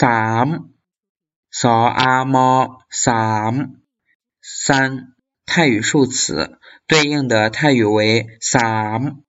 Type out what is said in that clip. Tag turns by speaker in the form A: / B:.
A: สามสออามอ三泰语数词对应的泰语为三。